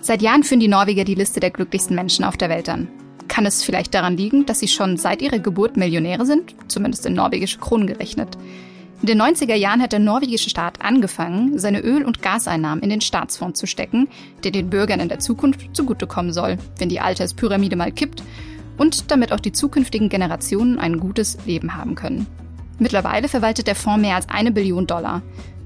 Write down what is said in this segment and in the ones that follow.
Seit Jahren führen die Norweger die Liste der glücklichsten Menschen auf der Welt an. Kann es vielleicht daran liegen, dass sie schon seit ihrer Geburt Millionäre sind, zumindest in norwegische Kronen gerechnet? In den 90er Jahren hat der norwegische Staat angefangen, seine Öl- und Gaseinnahmen in den Staatsfonds zu stecken, der den Bürgern in der Zukunft zugutekommen soll, wenn die Alterspyramide mal kippt und damit auch die zukünftigen Generationen ein gutes Leben haben können. Mittlerweile verwaltet der Fonds mehr als eine Billion Dollar.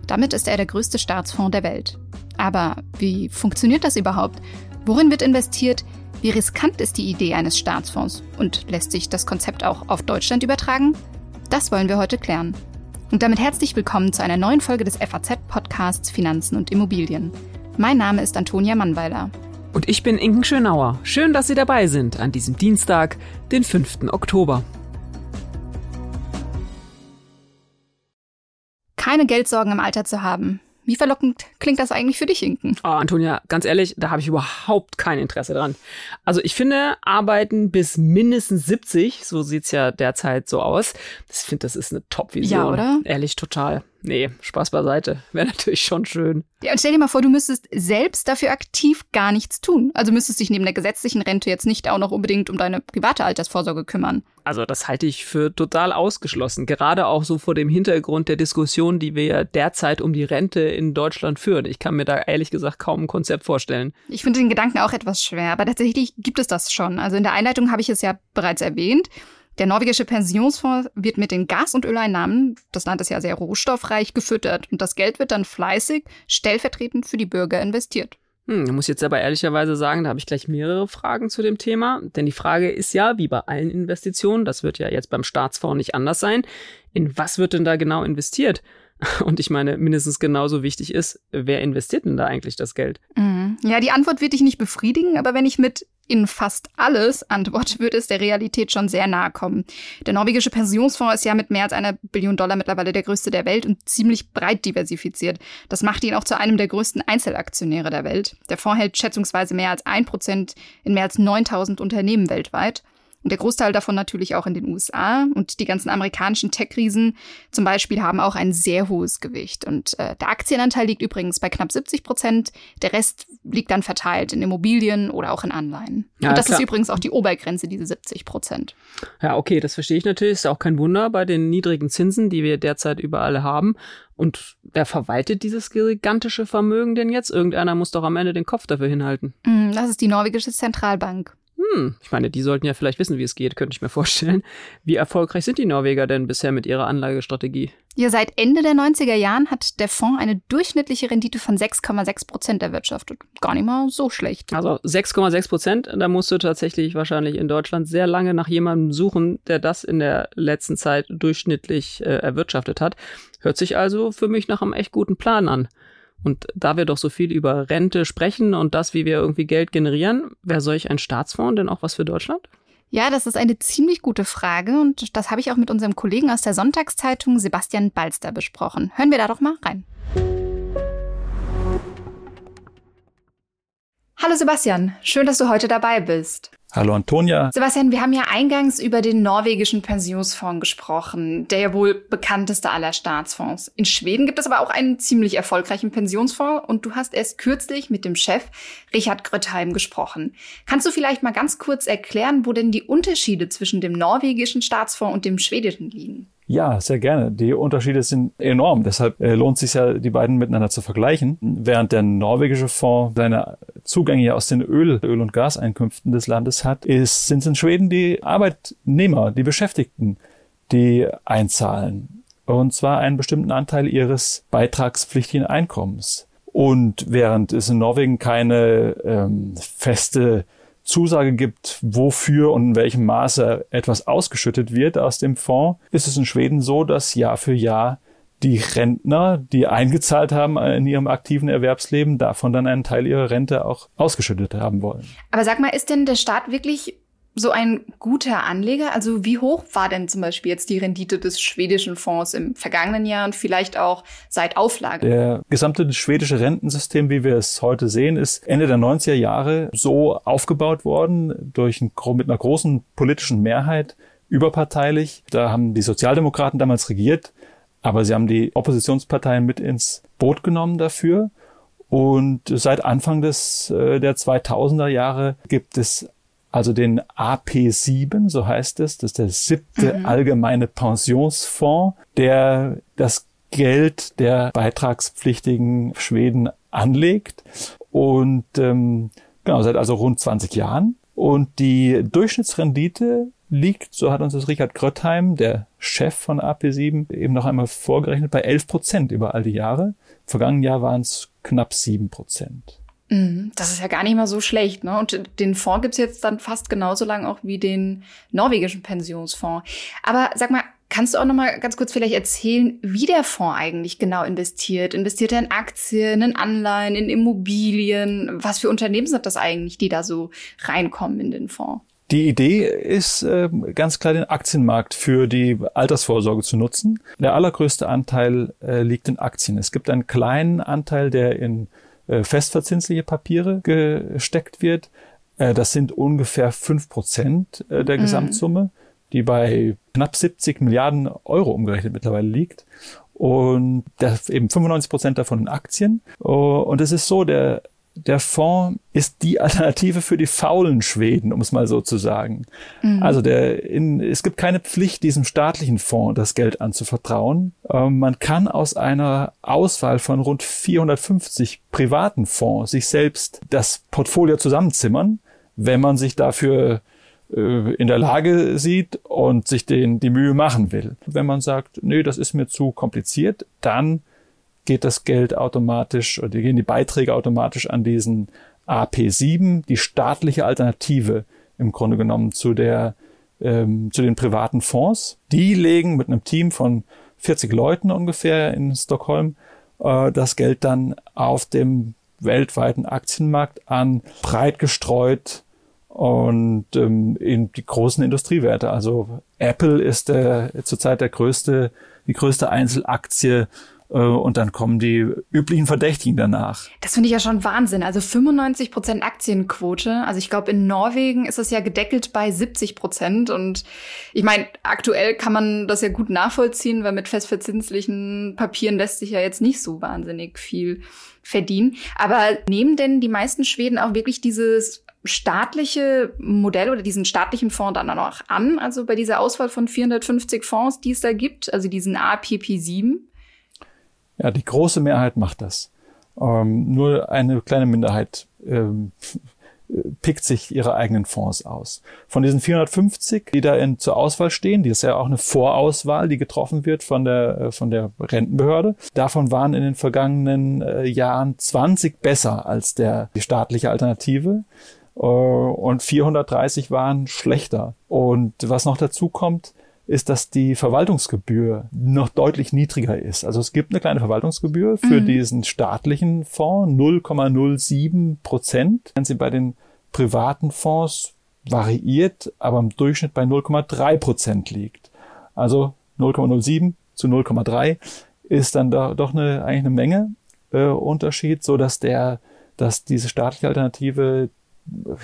Damit ist er der größte Staatsfonds der Welt. Aber wie funktioniert das überhaupt? Worin wird investiert? Wie riskant ist die Idee eines Staatsfonds? Und lässt sich das Konzept auch auf Deutschland übertragen? Das wollen wir heute klären. Und damit herzlich willkommen zu einer neuen Folge des FAZ-Podcasts Finanzen und Immobilien. Mein Name ist Antonia Mannweiler. Und ich bin Inken Schönauer. Schön, dass Sie dabei sind an diesem Dienstag, den 5. Oktober. Keine Geldsorgen im Alter zu haben. Wie verlockend klingt das eigentlich für dich, Inken? Oh, Antonia, ganz ehrlich, da habe ich überhaupt kein Interesse dran. Also ich finde, arbeiten bis mindestens 70, so sieht's ja derzeit so aus. Ich finde, das ist eine Top-Vision. Ja, oder? Ehrlich, total. Nee, Spaß beiseite. Wäre natürlich schon schön. Ja, und stell dir mal vor, du müsstest selbst dafür aktiv gar nichts tun. Also müsstest dich neben der gesetzlichen Rente jetzt nicht auch noch unbedingt um deine private Altersvorsorge kümmern. Also das halte ich für total ausgeschlossen. Gerade auch so vor dem Hintergrund der Diskussion, die wir ja derzeit um die Rente in Deutschland führen. Ich kann mir da ehrlich gesagt kaum ein Konzept vorstellen. Ich finde den Gedanken auch etwas schwer, aber tatsächlich gibt es das schon. Also in der Einleitung habe ich es ja bereits erwähnt. Der norwegische Pensionsfonds wird mit den Gas- und Öleinnahmen, das Land ist ja sehr rohstoffreich, gefüttert und das Geld wird dann fleißig stellvertretend für die Bürger investiert. Hm, ich muss jetzt aber ehrlicherweise sagen, da habe ich gleich mehrere Fragen zu dem Thema. Denn die Frage ist ja, wie bei allen Investitionen, das wird ja jetzt beim Staatsfonds nicht anders sein, in was wird denn da genau investiert? Und ich meine, mindestens genauso wichtig ist, wer investiert denn da eigentlich das Geld? Mhm. Ja, die Antwort wird dich nicht befriedigen, aber wenn ich mit in fast alles antworte, würde es der Realität schon sehr nahe kommen. Der norwegische Pensionsfonds ist ja mit mehr als einer Billion Dollar mittlerweile der größte der Welt und ziemlich breit diversifiziert. Das macht ihn auch zu einem der größten Einzelaktionäre der Welt. Der Fonds hält schätzungsweise mehr als ein Prozent in mehr als 9000 Unternehmen weltweit. Und der Großteil davon natürlich auch in den USA. Und die ganzen amerikanischen Tech-Riesen zum Beispiel haben auch ein sehr hohes Gewicht. Und äh, der Aktienanteil liegt übrigens bei knapp 70 Prozent. Der Rest liegt dann verteilt in Immobilien oder auch in Anleihen. Ja, und das klar. ist übrigens auch die Obergrenze, diese 70 Prozent. Ja, okay, das verstehe ich natürlich. Ist auch kein Wunder bei den niedrigen Zinsen, die wir derzeit überall haben. Und wer verwaltet dieses gigantische Vermögen denn jetzt? Irgendeiner muss doch am Ende den Kopf dafür hinhalten. Mm, das ist die norwegische Zentralbank. Hm, ich meine, die sollten ja vielleicht wissen, wie es geht, könnte ich mir vorstellen. Wie erfolgreich sind die Norweger denn bisher mit ihrer Anlagestrategie? Ja, seit Ende der 90er Jahren hat der Fonds eine durchschnittliche Rendite von 6,6 Prozent erwirtschaftet. Gar nicht mal so schlecht. Also 6,6 Prozent, da musst du tatsächlich wahrscheinlich in Deutschland sehr lange nach jemandem suchen, der das in der letzten Zeit durchschnittlich äh, erwirtschaftet hat. Hört sich also für mich nach einem echt guten Plan an. Und da wir doch so viel über Rente sprechen und das, wie wir irgendwie Geld generieren, wäre solch ein Staatsfonds denn auch was für Deutschland? Ja, das ist eine ziemlich gute Frage und das habe ich auch mit unserem Kollegen aus der Sonntagszeitung Sebastian Balster besprochen. Hören wir da doch mal rein. Hallo Sebastian, schön, dass du heute dabei bist. Hallo Antonia. Sebastian, wir haben ja eingangs über den norwegischen Pensionsfonds gesprochen, der ja wohl bekannteste aller Staatsfonds. In Schweden gibt es aber auch einen ziemlich erfolgreichen Pensionsfonds und du hast erst kürzlich mit dem Chef Richard Grötheim gesprochen. Kannst du vielleicht mal ganz kurz erklären, wo denn die Unterschiede zwischen dem norwegischen Staatsfonds und dem schwedischen liegen? Ja, sehr gerne. Die Unterschiede sind enorm. Deshalb äh, lohnt es sich ja, die beiden miteinander zu vergleichen. Während der norwegische Fonds seine Zugänge aus den Öl-, Öl und Gaseinkünften des Landes hat, ist, sind es in Schweden die Arbeitnehmer, die Beschäftigten, die einzahlen. Und zwar einen bestimmten Anteil ihres beitragspflichtigen Einkommens. Und während es in Norwegen keine ähm, feste Zusage gibt, wofür und in welchem Maße etwas ausgeschüttet wird aus dem Fonds, ist es in Schweden so, dass Jahr für Jahr die Rentner, die eingezahlt haben in ihrem aktiven Erwerbsleben, davon dann einen Teil ihrer Rente auch ausgeschüttet haben wollen. Aber sag mal, ist denn der Staat wirklich so ein guter Anleger? Also wie hoch war denn zum Beispiel jetzt die Rendite des schwedischen Fonds im vergangenen Jahr und vielleicht auch seit Auflage? Der gesamte schwedische Rentensystem, wie wir es heute sehen, ist Ende der 90er Jahre so aufgebaut worden durch ein, mit einer großen politischen Mehrheit überparteilich. Da haben die Sozialdemokraten damals regiert Aber sie haben die Oppositionsparteien mit ins Boot genommen dafür. Und seit Anfang des, äh, der 2000er Jahre gibt es also den AP7, so heißt es. Das ist der siebte mhm. allgemeine Pensionsfonds, der das Geld der beitragspflichtigen Schweden anlegt. Und ähm, genau, seit also rund 20 Jahren. Und die Durchschnittsrendite liegt, so hat uns das Richard Gröttheim, der Chef von AP7, eben noch einmal vorgerechnet, bei 11 Prozent über all die Jahre. Im vergangenen Jahr waren es knapp 7 Prozent. Mhm, das ist ja gar nicht mal so schlecht, ne? Und den Fonds gibt's jetzt dann fast genauso lang auch wie den norwegischen Pensionsfonds. Aber sag mal, kannst du auch noch mal ganz kurz vielleicht erzählen, wie der Fonds eigentlich genau investiert? Investiert er in Aktien, in Anleihen, in Immobilien? Was für Unternehmen sind das eigentlich, die da so reinkommen in den Fonds? Die Idee ist äh, ganz klar, den Aktienmarkt für die Altersvorsorge zu nutzen. Der allergrößte Anteil äh, liegt in Aktien. Es gibt einen kleinen Anteil, der in äh, festverzinsliche Papiere gesteckt wird. Äh, das sind ungefähr fünf Prozent der mhm. Gesamtsumme, die bei knapp 70 Milliarden Euro umgerechnet mittlerweile liegt. Und das eben 95 Prozent davon in Aktien. Oh, und es ist so, der der Fonds ist die Alternative für die faulen Schweden, um es mal so zu sagen. Mhm. Also der, in, es gibt keine Pflicht, diesem staatlichen Fonds das Geld anzuvertrauen. Ähm, man kann aus einer Auswahl von rund 450 privaten Fonds sich selbst das Portfolio zusammenzimmern, wenn man sich dafür äh, in der Lage sieht und sich den, die Mühe machen will. Wenn man sagt, nee, das ist mir zu kompliziert, dann geht das Geld automatisch oder gehen die Beiträge automatisch an diesen AP7, die staatliche Alternative im Grunde genommen zu der ähm, zu den privaten Fonds. Die legen mit einem Team von 40 Leuten ungefähr in Stockholm äh, das Geld dann auf dem weltweiten Aktienmarkt an, breit gestreut und ähm, in die großen Industriewerte. Also Apple ist der, zurzeit der größte, die größte Einzelaktie und dann kommen die üblichen Verdächtigen danach. Das finde ich ja schon Wahnsinn. Also 95 Prozent Aktienquote. Also ich glaube, in Norwegen ist es ja gedeckelt bei 70 Prozent. Und ich meine, aktuell kann man das ja gut nachvollziehen, weil mit festverzinslichen Papieren lässt sich ja jetzt nicht so wahnsinnig viel verdienen. Aber nehmen denn die meisten Schweden auch wirklich dieses staatliche Modell oder diesen staatlichen Fonds dann auch an? Also bei dieser Auswahl von 450 Fonds, die es da gibt, also diesen APP7? Ja, die große Mehrheit macht das. Ähm, nur eine kleine Minderheit ähm, pickt sich ihre eigenen Fonds aus. Von diesen 450, die da in, zur Auswahl stehen, die ist ja auch eine Vorauswahl, die getroffen wird von der, äh, von der Rentenbehörde. Davon waren in den vergangenen äh, Jahren 20 besser als der, die staatliche Alternative. Äh, und 430 waren schlechter. Und was noch dazu kommt, ist, dass die Verwaltungsgebühr noch deutlich niedriger ist. Also es gibt eine kleine Verwaltungsgebühr für mhm. diesen staatlichen Fonds, 0,07 Prozent. Wenn sie bei den privaten Fonds variiert, aber im Durchschnitt bei 0,3 Prozent liegt. Also 0,07 zu 0,3 ist dann da doch eine, eigentlich eine Menge äh, Unterschied, so dass der, dass diese staatliche Alternative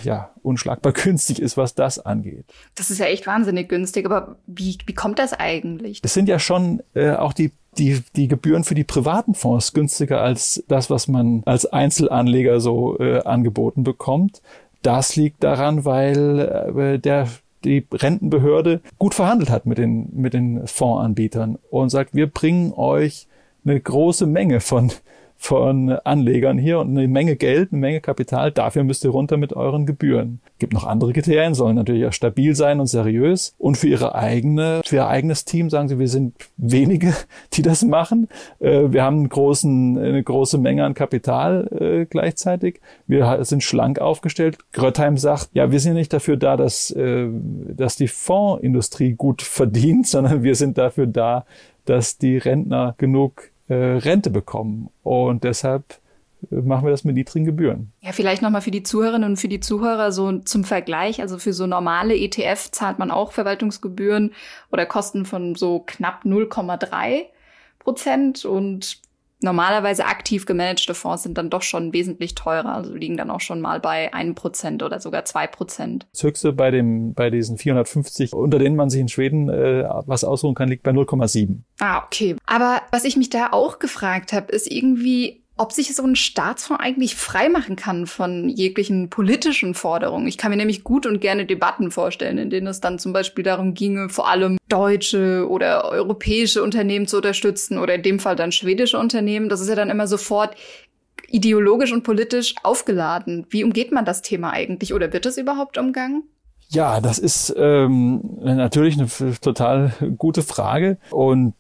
ja, unschlagbar günstig ist, was das angeht. Das ist ja echt wahnsinnig günstig, aber wie, wie kommt das eigentlich? Das sind ja schon äh, auch die, die, die Gebühren für die privaten Fonds günstiger als das, was man als Einzelanleger so äh, angeboten bekommt. Das liegt daran, weil äh, der die Rentenbehörde gut verhandelt hat mit den, mit den Fondsanbietern und sagt, wir bringen euch eine große Menge von von Anlegern hier und eine Menge Geld, eine Menge Kapital. Dafür müsst ihr runter mit euren Gebühren. Gibt noch andere Kriterien, sollen natürlich auch stabil sein und seriös. Und für ihre eigene, für ihr eigenes Team sagen sie, wir sind wenige, die das machen. Äh, wir haben einen großen, eine große Menge an Kapital äh, gleichzeitig. Wir sind schlank aufgestellt. Grötheim sagt, ja, wir sind nicht dafür da, dass, äh, dass die Fondsindustrie gut verdient, sondern wir sind dafür da, dass die Rentner genug äh, Rente bekommen. Und deshalb äh, machen wir das mit niedrigen Gebühren. Ja, vielleicht nochmal für die Zuhörerinnen und für die Zuhörer so zum Vergleich. Also für so normale ETF zahlt man auch Verwaltungsgebühren oder Kosten von so knapp 0,3 Prozent und normalerweise aktiv gemanagte Fonds sind dann doch schon wesentlich teurer, also liegen dann auch schon mal bei einem Prozent oder sogar zwei Prozent. Das höchste bei dem, bei diesen 450, unter denen man sich in Schweden äh, was ausruhen kann, liegt bei 0,7. Ah, okay. Aber was ich mich da auch gefragt habe, ist irgendwie, ob sich so ein Staatsfonds eigentlich freimachen kann von jeglichen politischen Forderungen. Ich kann mir nämlich gut und gerne Debatten vorstellen, in denen es dann zum Beispiel darum ginge, vor allem deutsche oder europäische Unternehmen zu unterstützen oder in dem Fall dann schwedische Unternehmen. Das ist ja dann immer sofort ideologisch und politisch aufgeladen. Wie umgeht man das Thema eigentlich oder wird es überhaupt umgangen? Ja, das ist ähm, natürlich eine total gute Frage. Und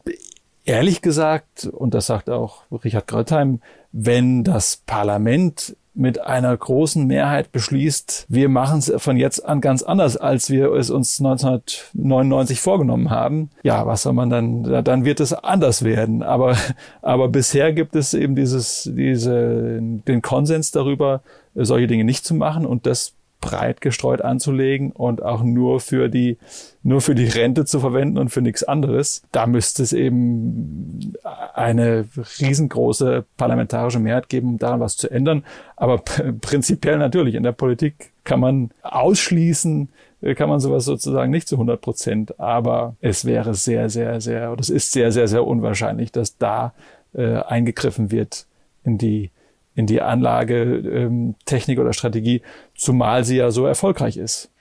ehrlich gesagt, und das sagt auch Richard Grötheim, wenn das Parlament mit einer großen Mehrheit beschließt, wir machen es von jetzt an ganz anders, als wir es uns 1999 vorgenommen haben. Ja, was soll man dann, dann wird es anders werden. Aber, aber bisher gibt es eben dieses, diese, den Konsens darüber, solche Dinge nicht zu machen und das breit gestreut anzulegen und auch nur für die, nur für die Rente zu verwenden und für nichts anderes. Da müsste es eben eine riesengroße parlamentarische Mehrheit geben, um daran was zu ändern. Aber prinzipiell natürlich in der Politik kann man ausschließen, kann man sowas sozusagen nicht zu 100 Prozent. Aber es wäre sehr, sehr, sehr, oder es ist sehr, sehr, sehr unwahrscheinlich, dass da äh, eingegriffen wird in die in die Anlage, ähm, Technik oder Strategie, zumal sie ja so erfolgreich ist.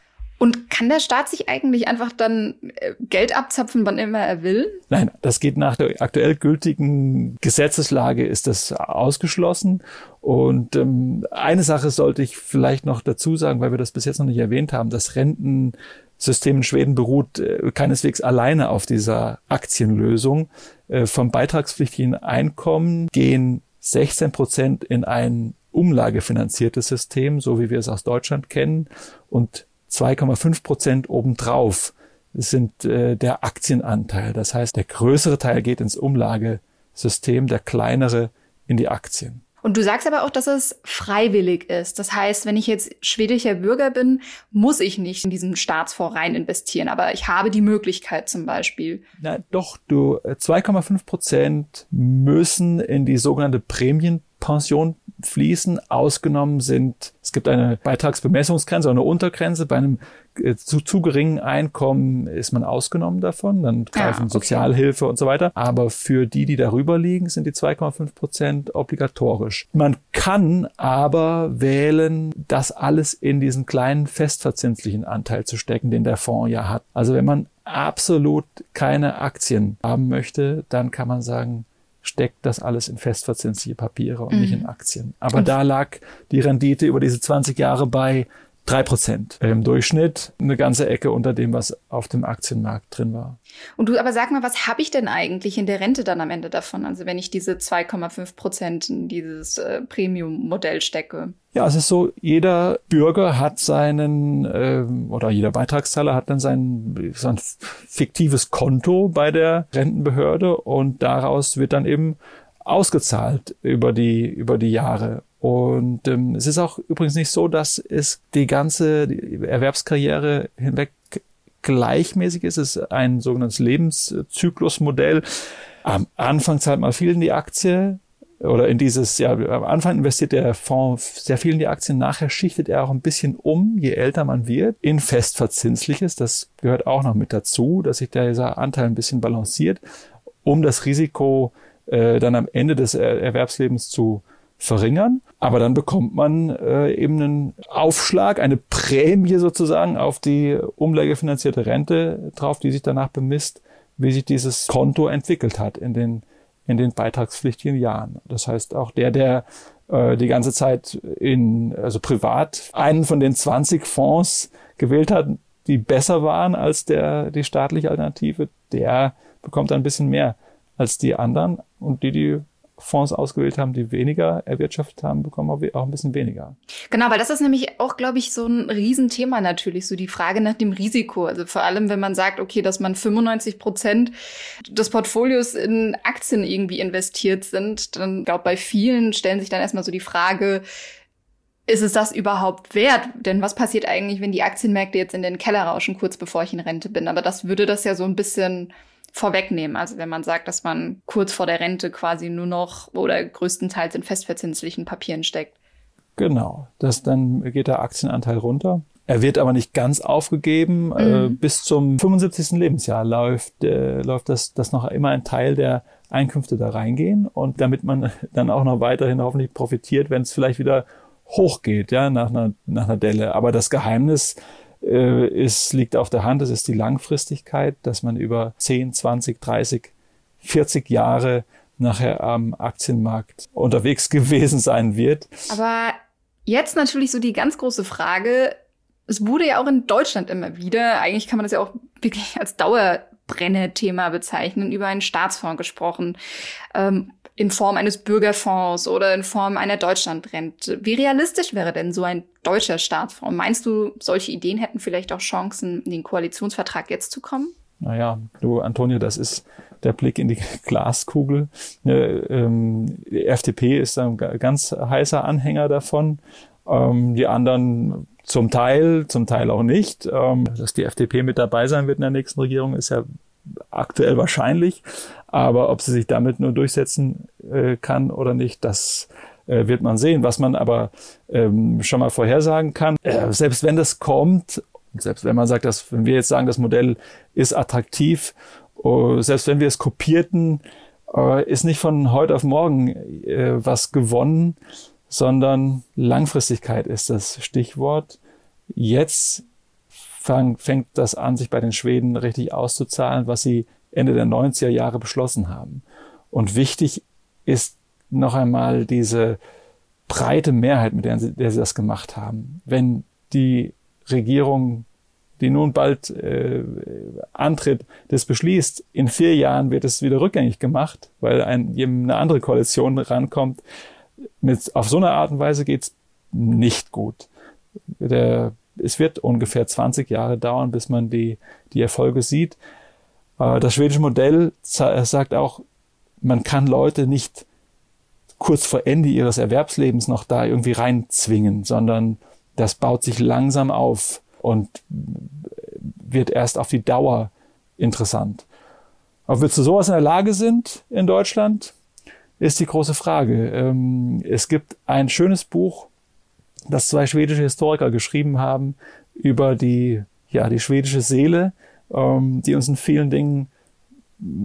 Und kann der Staat sich eigentlich einfach dann äh, Geld abzapfen, wann immer er will? Nein, das geht nach der aktuell gültigen Gesetzeslage ist das ausgeschlossen. Und ähm, eine Sache sollte ich vielleicht noch dazu sagen, weil wir das bis jetzt noch nicht erwähnt haben. Das Rentensystem in Schweden beruht äh, keineswegs alleine auf dieser Aktienlösung. Äh, vom beitragspflichtigen Einkommen gehen 16 Prozent in ein umlagefinanziertes System, so wie wir es aus Deutschland kennen, und 2,5 Prozent obendrauf sind äh, der Aktienanteil. Das heißt, der größere Teil geht ins Umlagesystem, der kleinere in die Aktien. Und du sagst aber auch, dass es freiwillig ist. Das heißt, wenn ich jetzt schwedischer Bürger bin, muss ich nicht in diesen Staatsfonds rein investieren. Aber ich habe die Möglichkeit zum Beispiel. Na doch, du 2,5 äh, Prozent müssen in die sogenannte Prämienpension fließen. Ausgenommen sind, es gibt eine Beitragsbemessungsgrenze eine Untergrenze. Bei einem äh, zu, zu geringen Einkommen ist man ausgenommen davon. Dann greifen ja, okay. Sozialhilfe und so weiter. Aber für die, die darüber liegen, sind die 2,5 Prozent obligatorisch. Man kann aber wählen, das alles in diesen kleinen festverzinslichen Anteil zu stecken, den der Fonds ja hat. Also wenn man absolut keine Aktien haben möchte, dann kann man sagen, steckt das alles in festverzinsliche Papiere und mhm. nicht in Aktien. Aber und da lag die Rendite über diese 20 Jahre bei drei Prozent im Durchschnitt, eine ganze Ecke unter dem, was auf dem Aktienmarkt drin war. Und du, aber sag mal, was habe ich denn eigentlich in der Rente dann am Ende davon? Also wenn ich diese 2,5 Prozent in dieses äh, Premium-Modell stecke? Ja, es ist so, jeder Bürger hat seinen äh, oder jeder Beitragszahler hat dann sein, sein fiktives Konto bei der Rentenbehörde und daraus wird dann eben ausgezahlt über die über die Jahre. Und ähm, es ist auch übrigens nicht so, dass es die ganze Erwerbskarriere hinweg gleichmäßig ist. Es ist ein sogenanntes Lebenszyklusmodell. Am Anfang zahlt man viel in die Aktie oder in dieses, ja, am Anfang investiert der Fonds sehr viel in die Aktien, nachher schichtet er auch ein bisschen um, je älter man wird, in festverzinsliches. Das gehört auch noch mit dazu, dass sich dieser Anteil ein bisschen balanciert, um das Risiko äh, dann am Ende des Erwerbslebens zu verringern. Aber dann bekommt man äh, eben einen Aufschlag, eine Prämie sozusagen auf die umlagefinanzierte Rente drauf, die sich danach bemisst, wie sich dieses Konto entwickelt hat in den, in den beitragspflichtigen Jahren. Das heißt, auch der, der äh, die ganze Zeit in, also privat einen von den 20 Fonds gewählt hat, die besser waren als der, die staatliche Alternative, der bekommt ein bisschen mehr als die anderen und die, die Fonds ausgewählt haben, die weniger erwirtschaftet haben, bekommen auch ein bisschen weniger. Genau, weil das ist nämlich auch, glaube ich, so ein Riesenthema natürlich, so die Frage nach dem Risiko. Also vor allem, wenn man sagt, okay, dass man 95 Prozent des Portfolios in Aktien irgendwie investiert sind, dann glaube bei vielen stellen sich dann erstmal so die Frage, ist es das überhaupt wert? Denn was passiert eigentlich, wenn die Aktienmärkte jetzt in den Keller rauschen, kurz bevor ich in Rente bin? Aber das würde das ja so ein bisschen vorwegnehmen. Also wenn man sagt, dass man kurz vor der Rente quasi nur noch oder größtenteils in festverzinslichen Papieren steckt. Genau, das dann geht der Aktienanteil runter. Er wird aber nicht ganz aufgegeben. Äh, mhm. Bis zum 75. Lebensjahr läuft, äh, läuft das, das noch immer ein Teil der Einkünfte da reingehen und damit man dann auch noch weiterhin hoffentlich profitiert, wenn es vielleicht wieder hochgeht, ja, nach einer, nach einer Delle. Aber das Geheimnis äh, ist, liegt auf der Hand, es ist die Langfristigkeit, dass man über 10, 20, 30, 40 Jahre nachher am Aktienmarkt unterwegs gewesen sein wird. Aber jetzt natürlich so die ganz große Frage, es wurde ja auch in Deutschland immer wieder, eigentlich kann man das ja auch wirklich als Dauerbrenner-Thema bezeichnen, über einen Staatsfonds gesprochen, ähm, in Form eines Bürgerfonds oder in Form einer Deutschlandrente. Wie realistisch wäre denn so ein deutscher Staatsfonds? Meinst du, solche Ideen hätten vielleicht auch Chancen, in den Koalitionsvertrag jetzt zu kommen? Naja, du, Antonio, das ist der Blick in die Glaskugel. Ähm, die FDP ist ein ganz heißer Anhänger davon. Ähm, die anderen zum Teil, zum Teil auch nicht. Ähm, dass die FDP mit dabei sein wird in der nächsten Regierung, ist ja aktuell wahrscheinlich. Aber ob sie sich damit nur durchsetzen äh, kann oder nicht, das äh, wird man sehen. Was man aber ähm, schon mal vorhersagen kann, äh, selbst wenn das kommt, selbst wenn man sagt, dass wenn wir jetzt sagen, das Modell ist attraktiv, uh, selbst wenn wir es kopierten, uh, ist nicht von heute auf morgen uh, was gewonnen, sondern Langfristigkeit ist das Stichwort. Jetzt fang, fängt das an, sich bei den Schweden richtig auszuzahlen, was sie Ende der 90er Jahre beschlossen haben. Und wichtig ist noch einmal diese breite Mehrheit, mit der sie, der sie das gemacht haben. Wenn die Regierung, die nun bald äh, antritt, das beschließt, in vier Jahren wird es wieder rückgängig gemacht, weil ein, eine andere Koalition rankommt, mit, auf so eine Art und Weise geht's nicht gut. Der, es wird ungefähr 20 Jahre dauern, bis man die, die Erfolge sieht. Äh, das schwedische Modell sagt auch, man kann Leute nicht kurz vor Ende ihres Erwerbslebens noch da irgendwie reinzwingen, sondern das baut sich langsam auf und wird erst auf die Dauer interessant. Ob wir zu sowas in der Lage sind in Deutschland, ist die große Frage. Ähm, es gibt ein schönes Buch, das zwei schwedische Historiker geschrieben haben über die, ja, die schwedische Seele, ähm, die uns in vielen Dingen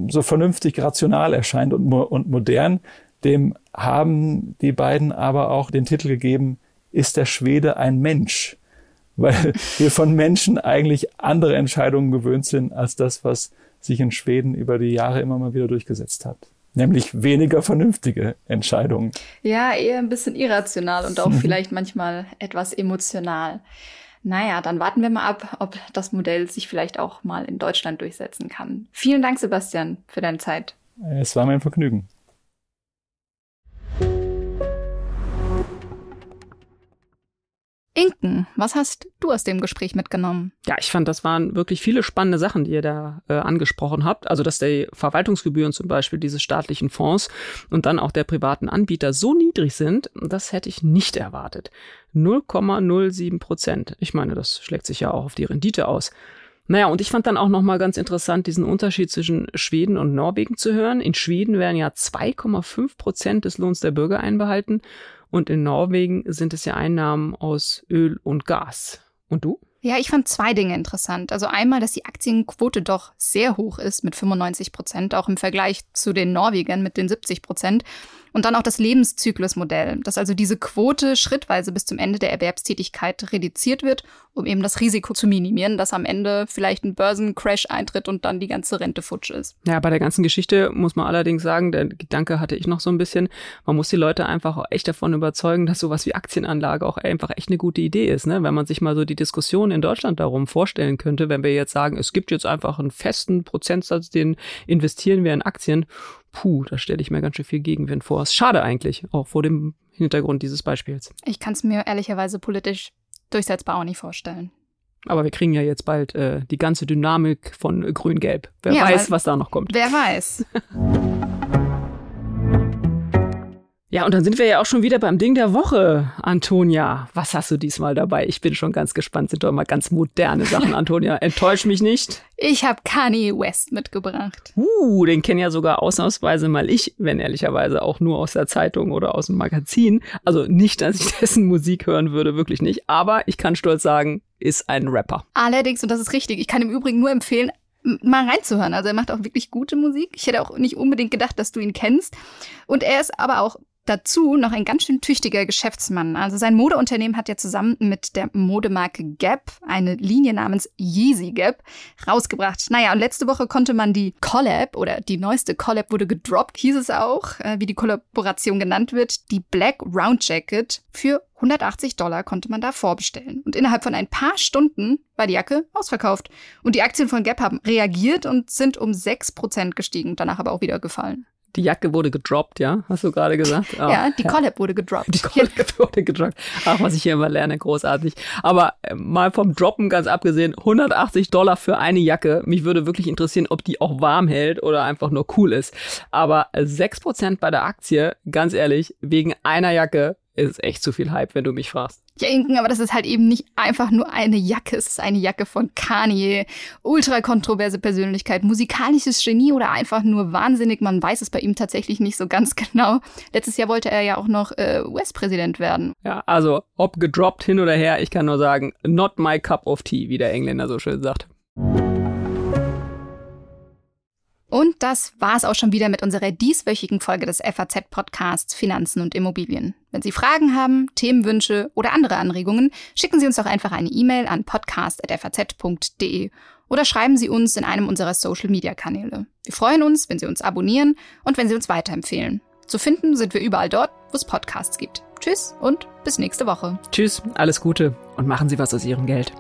so vernünftig rational erscheint und, und modern. Dem haben die beiden aber auch den Titel gegeben, ist der Schwede ein Mensch? Weil wir von Menschen eigentlich andere Entscheidungen gewöhnt sind als das, was sich in Schweden über die Jahre immer mal wieder durchgesetzt hat nämlich weniger vernünftige Entscheidungen. Ja, eher ein bisschen irrational und auch vielleicht manchmal etwas emotional. Naja, dann warten wir mal ab, ob das Modell sich vielleicht auch mal in Deutschland durchsetzen kann. Vielen Dank, Sebastian, für deine Zeit. Es war mein Vergnügen. Inken, was hast du aus dem Gespräch mitgenommen? Ja, ich fand, das waren wirklich viele spannende Sachen, die ihr da äh, angesprochen habt. Also, dass die Verwaltungsgebühren zum Beispiel dieses staatlichen Fonds und dann auch der privaten Anbieter so niedrig sind, das hätte ich nicht erwartet. 0,07 Prozent. Ich meine, das schlägt sich ja auch auf die Rendite aus. Naja, und ich fand dann auch nochmal ganz interessant, diesen Unterschied zwischen Schweden und Norwegen zu hören. In Schweden werden ja 2,5 Prozent des Lohns der Bürger einbehalten und in Norwegen sind es ja Einnahmen aus Öl und Gas. Und du? Ja, ich fand zwei Dinge interessant. Also einmal, dass die Aktienquote doch sehr hoch ist mit 95 Prozent, auch im Vergleich zu den Norwegern mit den 70 Prozent. Und dann auch das Lebenszyklusmodell, dass also diese Quote schrittweise bis zum Ende der Erwerbstätigkeit reduziert wird, um eben das Risiko zu minimieren, dass am Ende vielleicht ein Börsencrash eintritt und dann die ganze Rente futsch ist. Ja, bei der ganzen Geschichte muss man allerdings sagen, der Gedanke hatte ich noch so ein bisschen, man muss die Leute einfach auch echt davon überzeugen, dass sowas wie Aktienanlage auch einfach echt eine gute Idee ist. Ne? Wenn man sich mal so die Diskussion in Deutschland darum vorstellen könnte, wenn wir jetzt sagen, es gibt jetzt einfach einen festen Prozentsatz, den investieren wir in Aktien, puh, da stelle ich mir ganz schön viel Gegenwind vor. Ist schade eigentlich, auch vor dem Hintergrund dieses Beispiels. Ich kann es mir ehrlicherweise politisch durchsetzbar auch nicht vorstellen. Aber wir kriegen ja jetzt bald äh, die ganze Dynamik von Grün-Gelb. Wer ja, weiß, was da noch kommt. Wer weiß. Ja, und dann sind wir ja auch schon wieder beim Ding der Woche, Antonia. Was hast du diesmal dabei? Ich bin schon ganz gespannt. Sind doch immer ganz moderne Sachen, Antonia. Enttäusch mich nicht. Ich habe Kanye West mitgebracht. Uh, den kenne ja sogar ausnahmsweise mal ich, wenn ehrlicherweise auch nur aus der Zeitung oder aus dem Magazin. Also nicht, dass ich dessen Musik hören würde, wirklich nicht. Aber ich kann stolz sagen, ist ein Rapper. Allerdings, und das ist richtig, ich kann im Übrigen nur empfehlen, mal reinzuhören. Also er macht auch wirklich gute Musik. Ich hätte auch nicht unbedingt gedacht, dass du ihn kennst. Und er ist aber auch dazu noch ein ganz schön tüchtiger Geschäftsmann. Also sein Modeunternehmen hat ja zusammen mit der Modemarke Gap eine Linie namens Yeezy Gap rausgebracht. Naja, und letzte Woche konnte man die Collab oder die neueste Collab wurde gedroppt, hieß es auch, äh, wie die Kollaboration genannt wird, die Black Round Jacket für 180 Dollar konnte man da vorbestellen. Und innerhalb von ein paar Stunden war die Jacke ausverkauft. Und die Aktien von Gap haben reagiert und sind um 6% gestiegen, danach aber auch wieder gefallen. Die Jacke wurde gedroppt, ja? Hast du gerade gesagt? Oh, ja, die Collab wurde gedroppt. Die Collab wurde gedroppt. Ach, was ich hier immer lerne, großartig. Aber äh, mal vom Droppen ganz abgesehen, 180 Dollar für eine Jacke. Mich würde wirklich interessieren, ob die auch warm hält oder einfach nur cool ist. Aber 6% bei der Aktie, ganz ehrlich, wegen einer Jacke ist echt zu viel Hype, wenn du mich fragst. Ja, Inken, aber das ist halt eben nicht einfach nur eine Jacke. Es ist eine Jacke von Kanye. Ultra kontroverse Persönlichkeit, musikalisches Genie oder einfach nur wahnsinnig. Man weiß es bei ihm tatsächlich nicht so ganz genau. Letztes Jahr wollte er ja auch noch äh, US-Präsident werden. Ja, also ob gedroppt hin oder her, ich kann nur sagen, not my cup of tea, wie der Engländer so schön sagt. Und das war es auch schon wieder mit unserer dieswöchigen Folge des FAZ-Podcasts Finanzen und Immobilien. Wenn Sie Fragen haben, Themenwünsche oder andere Anregungen, schicken Sie uns doch einfach eine E-Mail an podcast.faz.de oder schreiben Sie uns in einem unserer Social-Media-Kanäle. Wir freuen uns, wenn Sie uns abonnieren und wenn Sie uns weiterempfehlen. Zu finden sind wir überall dort, wo es Podcasts gibt. Tschüss und bis nächste Woche. Tschüss, alles Gute und machen Sie was aus Ihrem Geld.